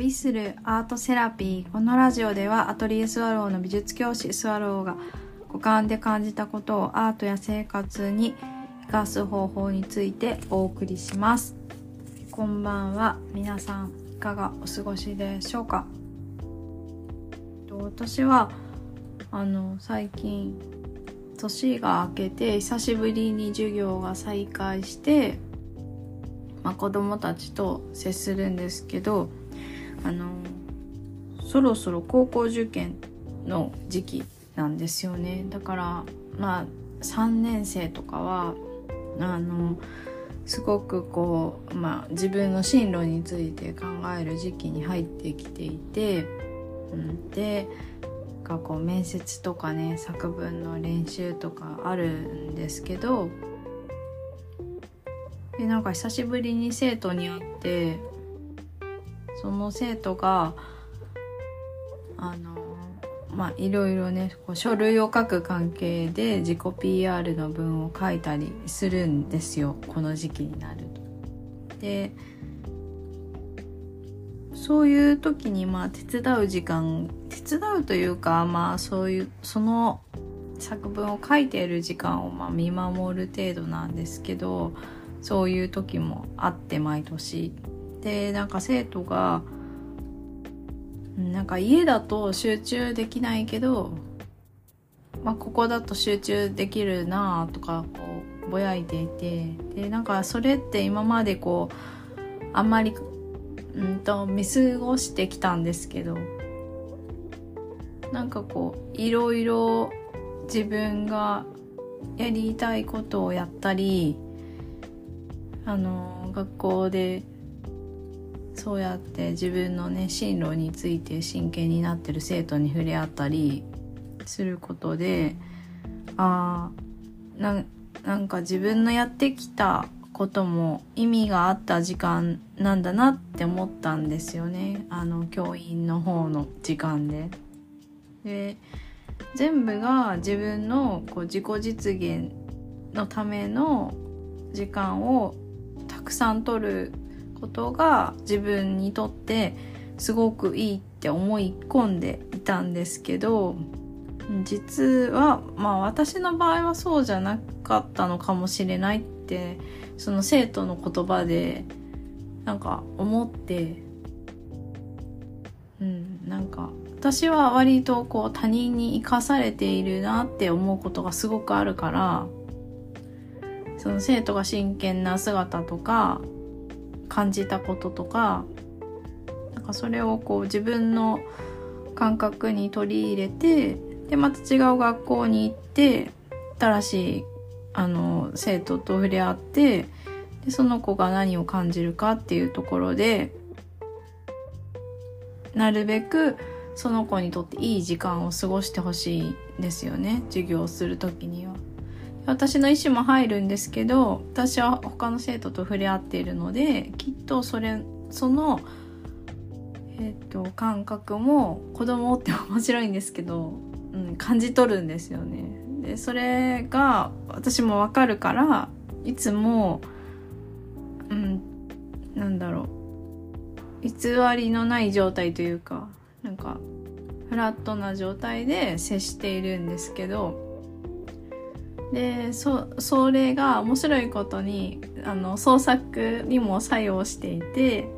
旅するアートセラピーこのラジオではアトリエスワローの美術教師スワローが五感で感じたことをアートや生活に生かす方法についてお送りします。こんばんは皆さん。いかがお過ごしでしょうか？私はあの最近年が明けて久しぶりに授業が再開してまあ、子供たちと接するんですけどあのそろそろ高校受験の時期なんですよね。だからまあ3年生とかはあのすごくこう、まあ、自分の進路について考える時期に入ってきていて、うん、で学校面接とかね作文の練習とかあるんですけどでなんか久しぶりに生徒に会ってその生徒があのまあいろいろねこう書類を書く関係で自己 PR の文を書いたりするんですよこの時期になると。でそういう時にまあ手伝う時間手伝うというかまあそういうその作文を書いている時間をまあ見守る程度なんですけどそういう時もあって毎年でなんか生徒がなんか家だと集中できないけど、まあ、ここだと集中できるなとかこうぼやいていてでなんかそれって今までこうあんまりうんと見過ごしてきたんですけどなんかこういろいろ自分がやりたいことをやったりあの学校でそうやって自分のね進路について真剣になってる生徒に触れ合ったりすることでああなんか自分のやってきたことも意味があった時間なんだなって思ったんですよねあの教員の方の時間で。で全部が自分のこう自己実現のための時間をたくさん取ることが自分にとってすごくいいって思い込んでいたんですけど実はまあ私の場合はそうじゃなかったのかもしれないってその生徒の言葉でなんか思ってうんなんか私は割とこう他人に生かされているなって思うことがすごくあるからその生徒が真剣な姿とか感じたこととかなんかそれをこう自分の感覚に取り入れてでまた違う学校に行って新しいあの生徒と触れ合ってでその子が何を感じるかっていうところでなるべくその子にとっていい時間を過ごしてほしいんですよね授業をする時には。私の意思も入るんですけど私は他の生徒と触れ合っているのできっとそれその、えーと、感覚も子供って面白いんですけど、うん、感じ取るんですよね。でそれが私もわかるからいつも、うん、なんだろう偽りのない状態というかなんかフラットな状態で接しているんですけどでそそれが面白いことにあの創作にも作用していて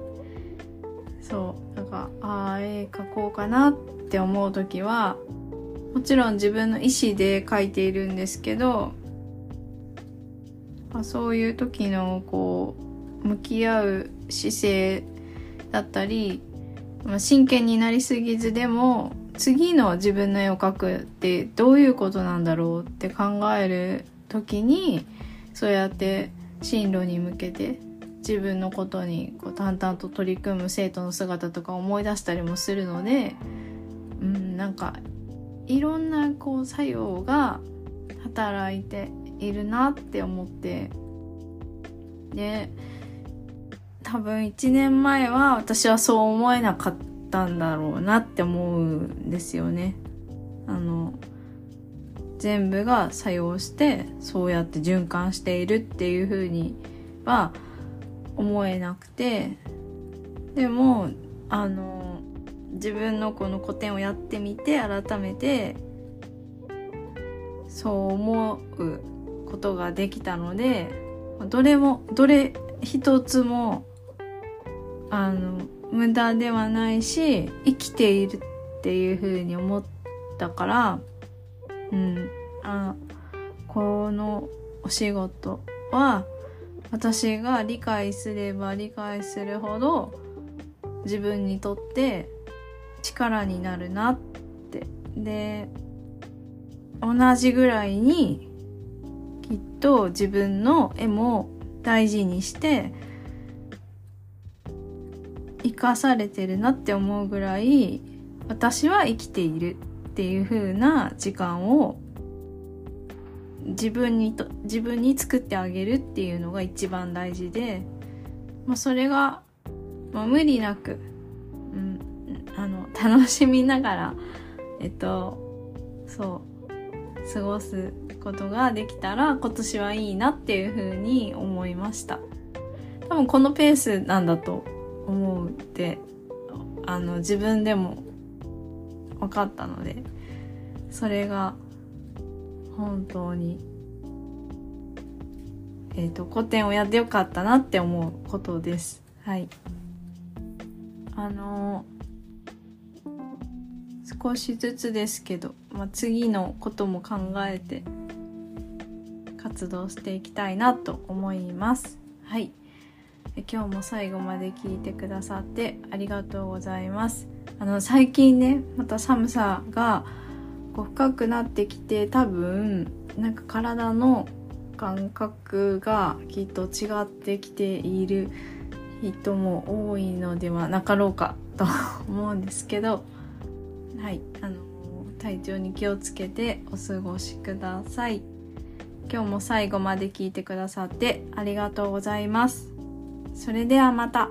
そうなんかああ絵描こうかなって思う時はもちろん自分の意思で描いているんですけど、あ、そういう時のこう向き合う姿勢だったり、まあ、真剣になりすぎずでも次の自分の絵を描くってどういうことなんだろうって考える時にそうやって進路に向けて自分のことにこう淡々と取り組む生徒の姿とか思い出したりもするので、うん、なんかいろんなこう作用が働いているなって思って。で多分1年前は私はそう思えなかった。ったんだろうなって思うんですよね。あの全部が作用してそうやって循環しているっていう風には思えなくてでもあの自分のこの古典をやってみて改めてそう思うことができたのでどれもどれ一つもあの無駄ではないし生きているっていうふうに思ったからうん。あこのお仕事は私が理解すれば理解するほど自分にとって力になるなって。で同じぐらいにきっと自分の絵も大事にして生かされてるなって思うぐらい私は生きているっていう風な時間を自分にと自分に作ってあげるっていうのが一番大事で、まあ、それが、まあ、無理なく、うん、あの楽しみながらえっとそう過ごすことができたら今年はいいなっていうふうに思いました。多分このペースなんだと思うってあの自分でも分かったのでそれが本当にえっ、ー、と古典をやってよかったなって思うことです。はい。あの少しずつですけど、まあ、次のことも考えて活動していきたいなと思います。はい。今日も最後まで聞いてくださってありがとうございます。あの最近ねまた寒さがこう深くなってきて多分なんか体の感覚がきっと違ってきている人も多いのではなかろうかと思うんですけどはいあの体調に気をつけてお過ごしください。今日も最後まで聞いてくださってありがとうございます。それではまた。